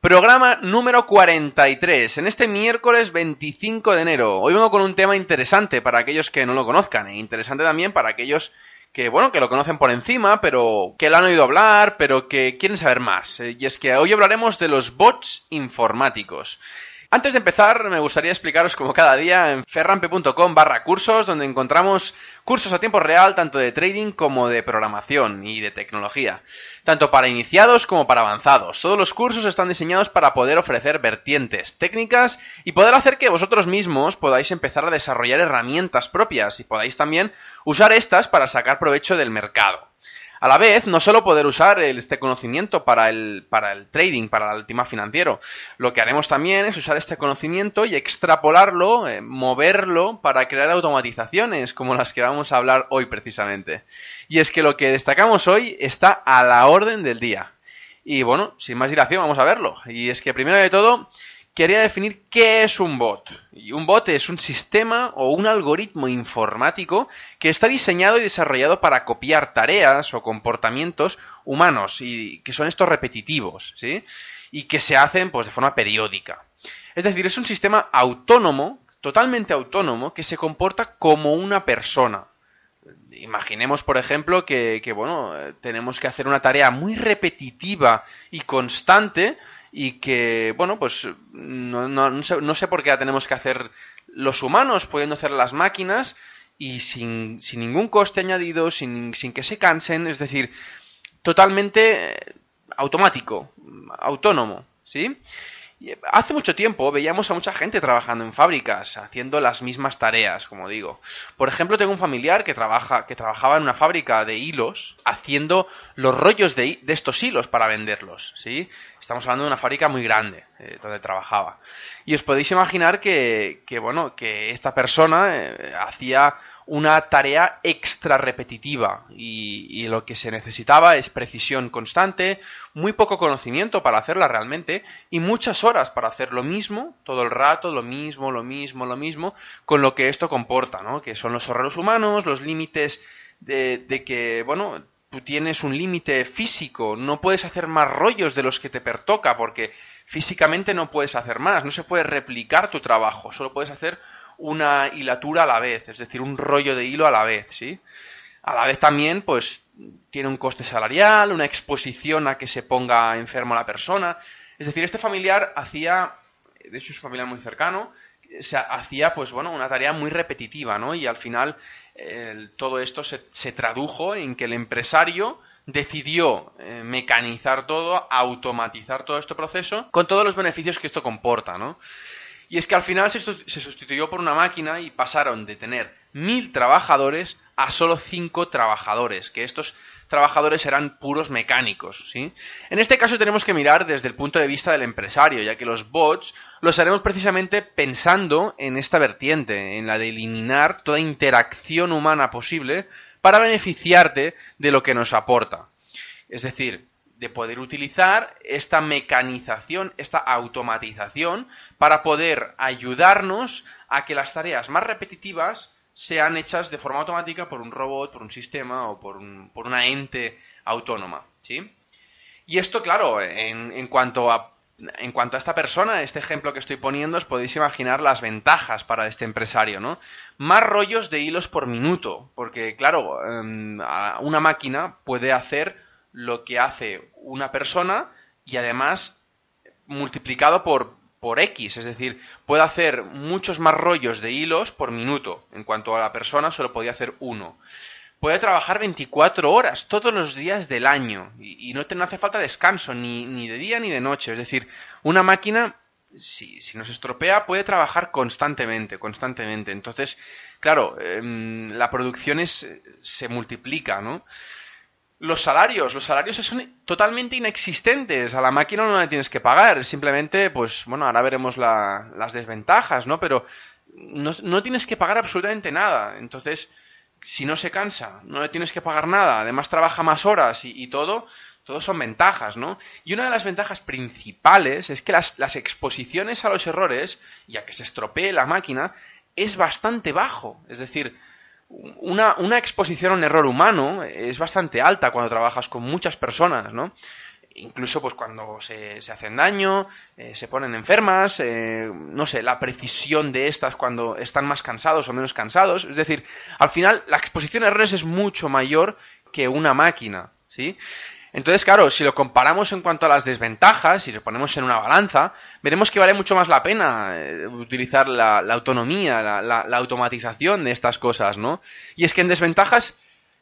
Programa número 43, en este miércoles 25 de enero. Hoy vengo con un tema interesante para aquellos que no lo conozcan e interesante también para aquellos que, bueno, que lo conocen por encima, pero que lo han oído hablar, pero que quieren saber más. Eh, Y es que hoy hablaremos de los bots informáticos. Antes de empezar, me gustaría explicaros como cada día en ferrampe.com barra cursos, donde encontramos cursos a tiempo real tanto de trading como de programación y de tecnología, tanto para iniciados como para avanzados. Todos los cursos están diseñados para poder ofrecer vertientes técnicas y poder hacer que vosotros mismos podáis empezar a desarrollar herramientas propias y podáis también usar estas para sacar provecho del mercado. A la vez, no solo poder usar este conocimiento para el, para el trading, para el tema financiero, lo que haremos también es usar este conocimiento y extrapolarlo, eh, moverlo para crear automatizaciones como las que vamos a hablar hoy precisamente. Y es que lo que destacamos hoy está a la orden del día. Y bueno, sin más dilación, vamos a verlo. Y es que primero de todo, quería definir qué es un bot. Y un bot es un sistema o un algoritmo informático que está diseñado y desarrollado para copiar tareas o comportamientos humanos y que son estos repetitivos, ¿sí? Y que se hacen pues de forma periódica. Es decir, es un sistema autónomo, totalmente autónomo, que se comporta como una persona. Imaginemos, por ejemplo, que, bueno, eh, tenemos que hacer una tarea muy repetitiva y constante y que, bueno, pues no, no, no, sé, no, sé, por qué la tenemos que hacer los humanos, pudiendo hacer las máquinas y sin, sin ningún coste añadido, sin, sin, que se cansen, es decir, totalmente automático, autónomo, ¿sí? Hace mucho tiempo veíamos a mucha gente trabajando en fábricas, haciendo las mismas tareas, como digo. Por ejemplo, tengo un familiar que trabaja, que trabajaba en una fábrica de hilos, haciendo los rollos de, de estos hilos para venderlos, ¿sí? Estamos hablando de una fábrica muy grande, eh, donde trabajaba. Y os podéis imaginar que, que bueno, que esta persona eh, hacía una tarea extra repetitiva y, y, lo que se necesitaba es precisión constante, muy poco conocimiento para hacerla realmente y muchas horas para hacer lo mismo, todo el rato, lo mismo, lo mismo, lo mismo, con lo que esto comporta, ¿no? Que son los errores humanos, los límites de, de que, bueno, tú tienes un límite físico, no puedes hacer más rollos de los que te pertoca porque físicamente no puedes hacer más, no se puede replicar tu trabajo, solo puedes hacer una hilatura a la vez, es decir, un rollo de hilo a la vez, ¿sí? A la vez también, pues, tiene un coste salarial, una exposición a que se ponga enfermo la persona. Es decir, este familiar hacía, de hecho es un familiar muy cercano, se hacía, pues bueno, una tarea muy repetitiva, ¿no? Y al final todo esto se, se, tradujo en que el empresario decidió eh, mecanizar todo, automatizar todo este proceso, con todos los beneficios que esto comporta, ¿no? Y es que al final se, sustituyó por una máquina y pasaron de tener mil trabajadores a solo cinco trabajadores, que estos trabajadores eran puros mecánicos, ¿sí? En este caso tenemos que mirar desde el punto de vista del empresario, ya que los bots los haremos precisamente pensando en esta vertiente, en la de eliminar toda interacción humana posible para beneficiarte de lo que nos aporta. Es decir, de poder utilizar esta mecanización, esta automatización, para poder ayudarnos a que las tareas más repetitivas sean hechas de forma automática por un robot, por un sistema o por, un, por una ente autónoma, ¿sí? Y esto, claro, en, en, cuanto a, en cuanto a esta persona, este ejemplo que estoy poniendo, os podéis imaginar las ventajas para este empresario, ¿no? Más rollos de hilos por minuto, porque, claro, una máquina puede hacer lo que hace una persona y además multiplicado por, por X, es decir, puede hacer muchos más rollos de hilos por minuto. En cuanto a la persona, solo podía hacer uno. Puede trabajar 24 horas todos los días del año y, no, te, hace falta descanso ni, ni de día ni de noche. Es decir, una máquina si, si, nos estropea, puede trabajar constantemente, constantemente. Entonces, claro, em, la producción es, se multiplica, ¿no? Los salarios, los salarios son totalmente inexistentes. A la máquina no le tienes que pagar. Simplemente, pues, bueno, ahora veremos las desventajas, ¿no? Pero no, no tienes que pagar absolutamente nada. Entonces, si no se cansa, no le tienes que pagar nada, además trabaja más horas y, todo, todo son ventajas, ¿no? Y una de las ventajas principales es que las, las, exposiciones a los errores, ya que se estropee la máquina, es bastante bajo. Es decir, una, una, exposición a un error humano es bastante alta cuando trabajas con muchas personas, ¿no? Incluso pues cuando se, se hacen daño, eh, se ponen enfermas, eh, no sé, la precisión de estas cuando están más cansados o menos cansados. Es decir, al final la exposición a errores es mucho mayor que una máquina, ¿sí? Entonces, claro, si lo comparamos en cuanto a las desventajas, si lo ponemos en una balanza, veremos que vale mucho más la pena eh, utilizar la, autonomía, la, automatización de estas cosas, ¿no? Y es que en desventajas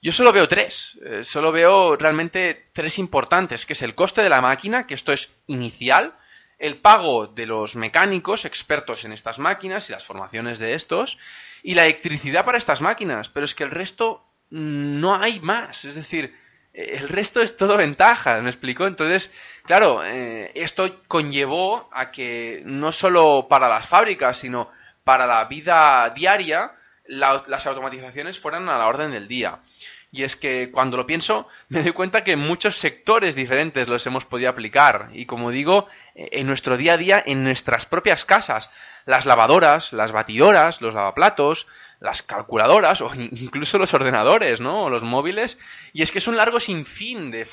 yo solo veo tres, eh, solo veo realmente tres importantes, que es el coste de la máquina, que esto es inicial, el pago de los mecánicos expertos en estas máquinas y las formaciones de estos, y la electricidad para estas máquinas, pero es que el resto mm, no hay más, es decir, el resto es todo ventaja, ¿me explico? Entonces, claro, eh, esto conllevó a que no solo para las fábricas, sino para la vida diaria, las automatizaciones fueran a la orden del día. Y es que cuando lo pienso, me doy cuenta que en muchos sectores diferentes los hemos podido aplicar. Y como digo, eh, en nuestro día a día, en nuestras propias casas. Las lavadoras, las batidoras, los lavaplatos, las calculadoras o incluso los ordenadores, ¿no? O los móviles. Y es que es un largo sinfín de,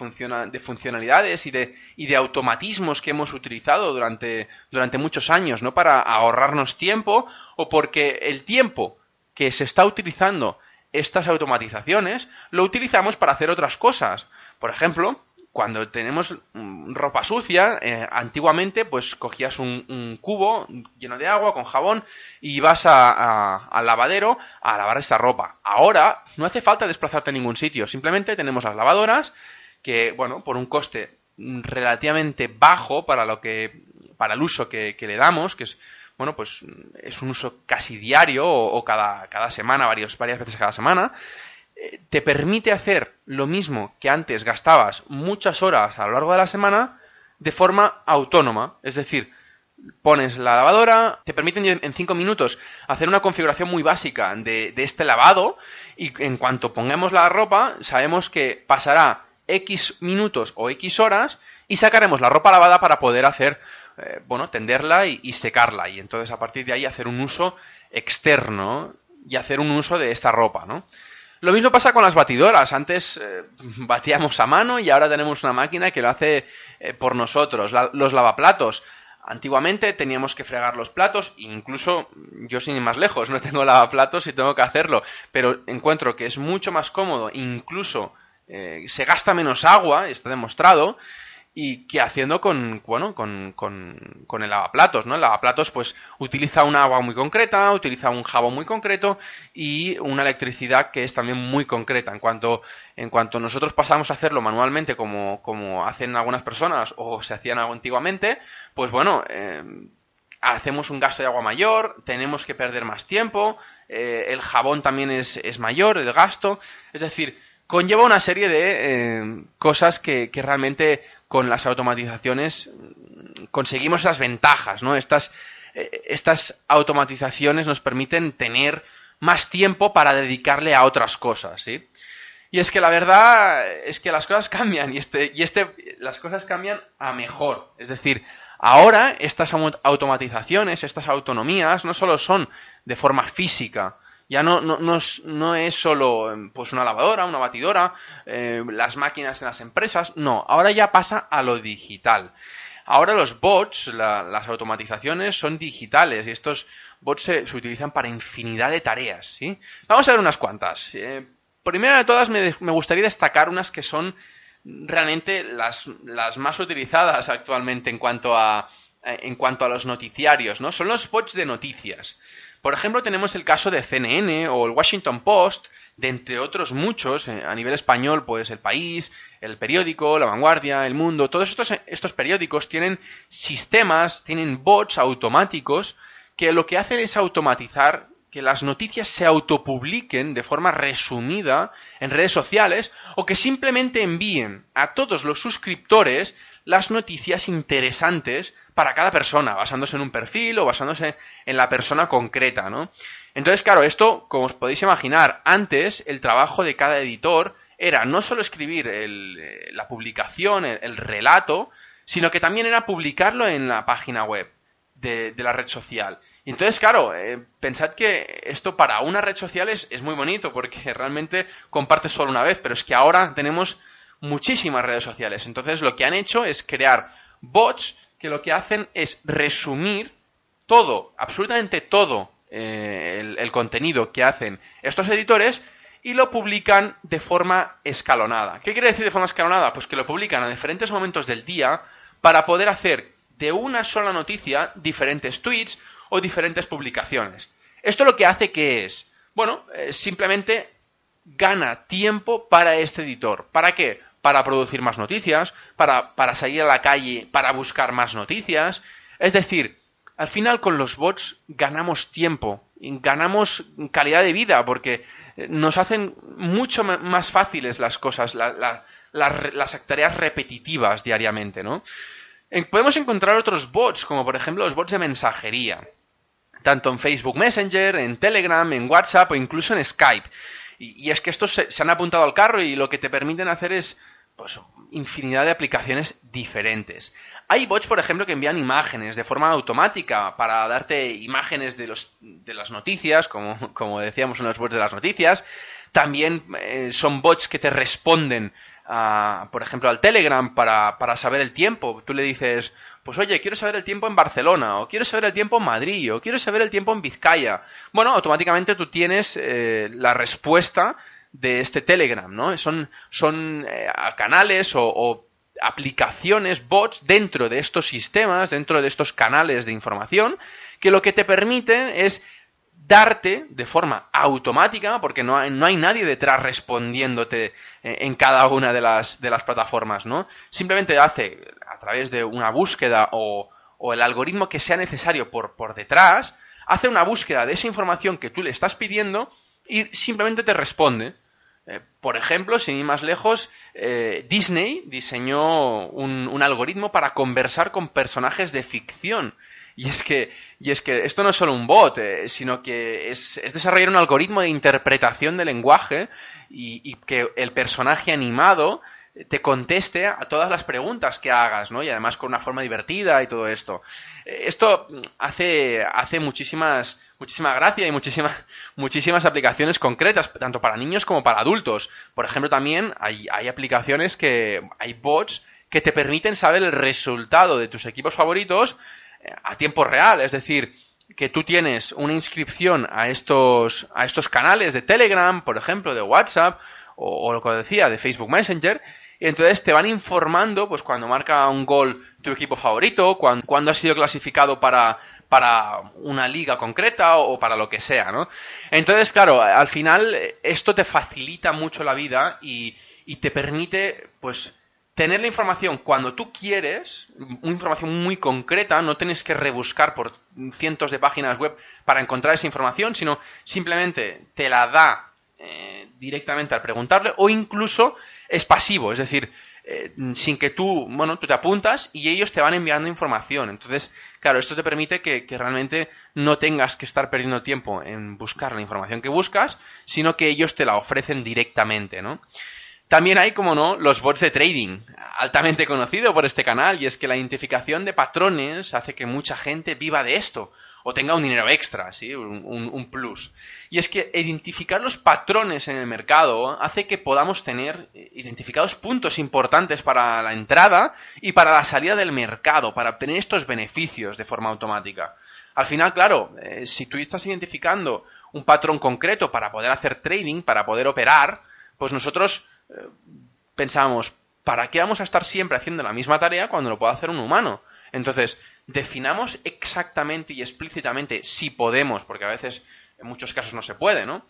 de funcionalidades y de, y de automatismos que hemos utilizado durante, durante muchos años, ¿no? Para ahorrarnos tiempo o porque el tiempo que se está utilizando estas automatizaciones lo utilizamos para hacer otras cosas. Por ejemplo, cuando tenemos mm, ropa sucia, eh, antiguamente pues cogías un, cubo lleno de agua con jabón y vas al lavadero a lavar esta ropa. Ahora no hace falta desplazarte a ningún sitio, simplemente tenemos las lavadoras que, bueno, por un coste relativamente bajo para lo que para el uso que, le damos, que es bueno, pues es un uso casi diario o, cada, cada semana, varias veces cada semana, te permite hacer lo mismo que antes gastabas muchas horas a lo largo de la semana de forma autónoma. Es decir, pones la lavadora, te permiten en 5 minutos hacer una configuración muy básica de, este lavado y en cuanto pongamos la ropa sabemos que pasará X minutos o X horas y sacaremos la ropa lavada para poder hacer, eh, bueno, tenderla y, secarla y entonces a partir de ahí hacer un uso externo y hacer un uso de esta ropa, ¿no? Lo mismo pasa con las batidoras. Antes eh, batíamos a mano y ahora tenemos una máquina que lo hace eh, por nosotros. los lavaplatos. Antiguamente teníamos que fregar los platos, incluso yo sin ir más lejos, no tengo lavaplatos y tengo que hacerlo, pero encuentro que es mucho más cómodo, incluso se gasta menos agua, está demostrado, y que haciendo con, bueno, con, con, el lavaplatos, ¿no? El lavaplatos pues utiliza un agua muy concreta, utiliza un jabón muy concreto y una electricidad que es también muy concreta. En cuanto, en cuanto nosotros pasamos a hacerlo manualmente como, como hacen algunas personas o se hacían antiguamente, pues bueno, eh, hacemos un gasto de agua mayor, tenemos que perder más tiempo, eh, el jabón también es, es mayor, el gasto, es decir, conlleva una serie de eh, cosas que, que, realmente con las automatizaciones conseguimos esas ventajas, ¿no? Estas, eh, estas automatizaciones nos permiten tener más tiempo para dedicarle a otras cosas, ¿sí? Y es que la verdad es que las cosas cambian y este, y este, las cosas cambian a mejor. Es decir, ahora estas automatizaciones, estas autonomías, no solo son de forma física, ya no, no, no, es, solo pues una lavadora, una batidora, eh, las máquinas en las empresas, no, ahora ya pasa a lo digital. Ahora los bots, las automatizaciones son digitales y estos bots se, utilizan para infinidad de tareas, ¿sí? Vamos a ver unas cuantas. Eh, primero de todas me, me, gustaría destacar unas que son realmente las, las más utilizadas actualmente en cuanto a, eh, en cuanto a los noticiarios, ¿no? Son los bots de noticias. Por ejemplo, tenemos el caso de CNN o el Washington Post, de entre otros muchos, eh, a nivel español, pues El País, El Periódico, La Vanguardia, El Mundo, todos estos, estos periódicos tienen sistemas, tienen bots automáticos que lo que hacen es automatizar que las noticias se autopubliquen de forma resumida en redes sociales o que simplemente envíen a todos los suscriptores las noticias interesantes para cada persona, basándose en un perfil o basándose en la persona concreta, ¿no? Entonces, claro, esto, como os podéis imaginar, antes el trabajo de cada editor era no solo escribir eh, la publicación, el, relato, sino que también era publicarlo en la página web de, la red social. Y entonces, claro, eh, pensad que esto para una red social es, es, muy bonito porque realmente compartes solo una vez, pero es que ahora tenemos muchísimas redes sociales. Entonces, lo que han hecho es crear bots que lo que hacen es resumir todo, absolutamente todo eh, el, contenido que hacen estos editores y lo publican de forma escalonada. ¿Qué quiere decir de forma escalonada? Pues que lo publican a diferentes momentos del día para poder hacer de una sola noticia diferentes tweets o diferentes publicaciones. Esto lo que hace que es, bueno, eh, simplemente gana tiempo para este editor. ¿Para qué? Para producir más noticias, para, para salir a la calle, para buscar más noticias. Es decir, al final con los bots ganamos tiempo, ganamos calidad de vida, porque eh, nos hacen mucho más fáciles las cosas, las tareas repetitivas diariamente, ¿no? Podemos encontrar otros bots, como por ejemplo los bots de mensajería, tanto en Facebook Messenger, en Telegram, en WhatsApp o incluso en Skype. Y, es que estos se han apuntado al carro y lo que te permiten hacer es pues, infinidad de aplicaciones diferentes. Hay bots, por ejemplo, que envían imágenes de forma automática para darte imágenes de, los, de las noticias, como, como decíamos en los bots de las noticias. También eh, son bots que te responden, por ejemplo, al Telegram para, para saber el tiempo. Tú le dices, pues oye, quiero saber el tiempo en Barcelona, o quiero saber el tiempo en Madrid, o quiero saber el tiempo en Vizcaya. Bueno, automáticamente tú tienes eh, la respuesta de este Telegram, ¿no? Son, son eh, canales o, aplicaciones, bots dentro de estos sistemas, dentro de estos canales de información, que lo que te permiten es darte de forma automática, porque no hay, no hay nadie detrás respondiéndote eh, en cada una de las, de las plataformas, ¿no? Simplemente hace, a través de una búsqueda o, o el algoritmo que sea necesario por, por detrás, hace una búsqueda de esa información que tú le estás pidiendo y simplemente te responde. Eh, por ejemplo, sin ir más lejos, eh, Disney diseñó un, algoritmo para conversar con personajes de ficción. Y es que, y es que esto no es solo un bot, eh, sino que es, desarrollar un algoritmo de interpretación del lenguaje y que el personaje animado te conteste a todas las preguntas que hagas, ¿no? Y además con una forma divertida y todo esto. Eh, esto hace, hace muchísimas, muchísima gracia y muchísimas, muchísimas aplicaciones concretas, tanto para niños como para adultos. Por ejemplo, también hay, hay aplicaciones que, hay bots que te permiten saber el resultado de tus equipos favoritos eh, a tiempo real, es decir, que tú tienes una inscripción a estos, a estos canales de Telegram, por ejemplo, de WhatsApp, o, lo que decía, de Facebook Messenger, y entonces te van informando, pues cuando marca un gol tu equipo favorito, cuando, cuando has sido clasificado para, para una liga concreta o, para lo que sea, ¿no? Entonces, claro, al final esto te facilita mucho la vida y, y te permite, pues, tener la información cuando tú quieres, una información muy concreta, no tienes que rebuscar por cientos de páginas web para encontrar esa información, sino simplemente te la da eh, directamente al preguntarle o incluso es pasivo, es decir, eh, sin que tú, bueno, tú te apuntas y ellos te van enviando información. Entonces, claro, esto te permite que, que, realmente no tengas que estar perdiendo tiempo en buscar la información que buscas, sino que ellos te la ofrecen directamente, ¿no? También hay, como no, los bots de trading, altamente conocido por este canal, y es que la identificación de patrones hace que mucha gente viva de esto, o tenga un dinero extra, ¿sí? un, plus. Y es que identificar los patrones en el mercado hace que podamos tener identificados puntos importantes para la entrada y para la salida del mercado, para obtener estos beneficios de forma automática. Al final, claro, eh, si tú estás identificando un patrón concreto para poder hacer trading, para poder operar, pues nosotros pensamos, ¿para qué vamos a estar siempre haciendo la misma tarea cuando lo puede hacer un humano? Entonces, definamos exactamente y explícitamente si podemos, porque a veces en muchos casos no se puede, ¿no?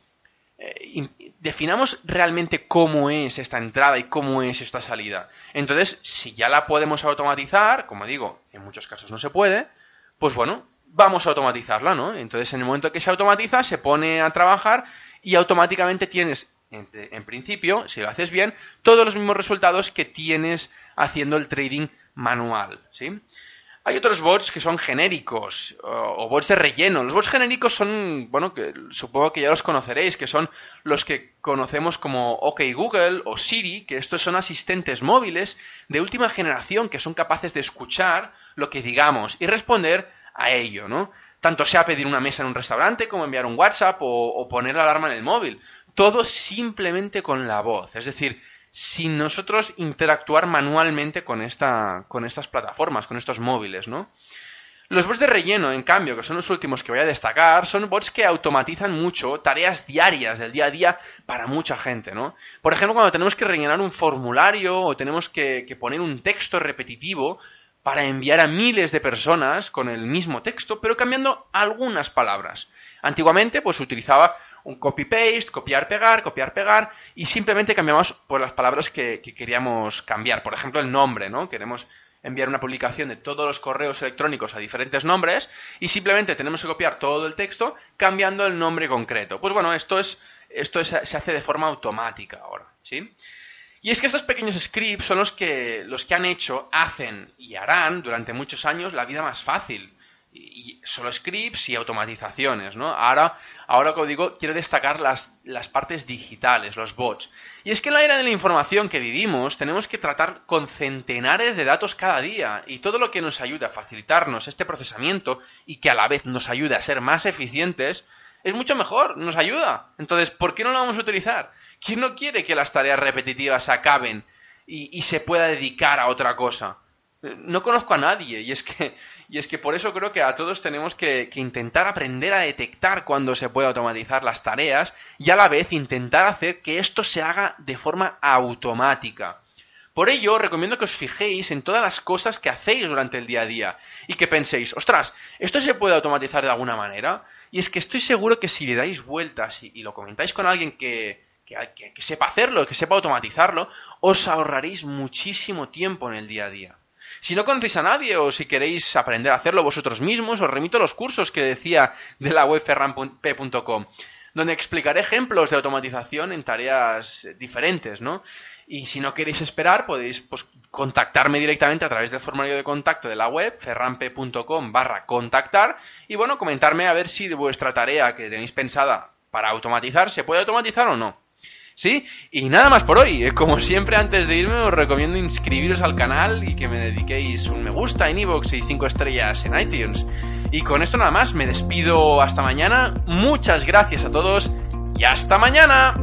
Eh, definamos realmente cómo es esta entrada y cómo es esta salida. Entonces, si ya la podemos automatizar, como digo, en muchos casos no se puede, pues bueno, vamos a automatizarla, ¿no? Entonces, en el momento que se automatiza, se pone a trabajar y automáticamente tienes, en, principio, si lo haces bien, todos los mismos resultados que tienes haciendo el trading manual, ¿sí? Hay otros bots que son genéricos o, bots de relleno. Los bots genéricos son, bueno, que supongo que ya los conoceréis, que son los que conocemos como OK Google o Siri, que estos son asistentes móviles de última generación que son capaces de escuchar lo que digamos y responder a ello, ¿no? Tanto sea pedir una mesa en un restaurante como enviar un WhatsApp o, poner la alarma en el móvil. Todo simplemente con la voz. Es decir, sin nosotros interactuar manualmente con, esta, con estas plataformas, con estos móviles, ¿no? Los bots de relleno, en cambio, que son los últimos que voy a destacar, son bots que automatizan mucho tareas diarias del día a día para mucha gente, ¿no? Por ejemplo, cuando tenemos que rellenar un formulario o tenemos que poner un texto repetitivo, para enviar a miles de personas con el mismo texto, pero cambiando algunas palabras. Antiguamente, pues utilizaba un copy-paste, copiar-pegar, copiar-pegar, y simplemente cambiamos por las palabras que, queríamos cambiar. Por ejemplo, el nombre, ¿no? Queremos enviar una publicación de todos los correos electrónicos a diferentes nombres y simplemente tenemos que copiar todo el texto cambiando el nombre concreto. Pues bueno, esto es esto se hace de forma automática ahora, ¿sí? Y es que estos pequeños scripts son los que, los que han hecho, hacen y harán durante muchos años la vida más fácil. Y, solo scripts y automatizaciones, ¿no? Ahora, ahora como digo, quiero destacar las, las partes digitales, los bots. Y es que en la era de la información que vivimos tenemos que tratar con centenares de datos cada día y todo lo que nos ayuda a facilitarnos este procesamiento y que a la vez nos ayude a ser más eficientes es mucho mejor, nos ayuda. Entonces, ¿por qué no lo vamos a utilizar? ¿Quién no quiere que las tareas repetitivas acaben y, se pueda dedicar a otra cosa? No conozco a nadie y es que, y es que por eso creo que a todos tenemos que, intentar aprender a detectar cuando se puede automatizar las tareas y a la vez intentar hacer que esto se haga de forma automática. Por ello, recomiendo que os fijéis en todas las cosas que hacéis durante el día a día y que penséis, ostras, ¿esto se puede automatizar de alguna manera? Y es que estoy seguro que si le dais vueltas y lo comentáis con alguien que, que, sepa hacerlo, que sepa automatizarlo, os ahorraréis muchísimo tiempo en el día a día. Si no conocéis a nadie o si queréis aprender a hacerlo vosotros mismos, os remito a los cursos que decía de la web ferran.p.com, donde explicaré ejemplos de automatización en tareas diferentes, ¿no? Y si no queréis esperar, podéis pues, contactarme directamente a través del formulario de contacto de la web, ferrampe.com barra contactar, y bueno, comentarme a ver si vuestra tarea que tenéis pensada para automatizar, ¿se puede automatizar o no? ¿Sí? Y nada más por hoy. Eh, como siempre, antes de irme, os recomiendo inscribiros al canal y que me dediquéis un me gusta en iVoox y 5 estrellas en iTunes. Y con esto nada más, me despido hasta mañana. Muchas gracias a todos y hasta mañana.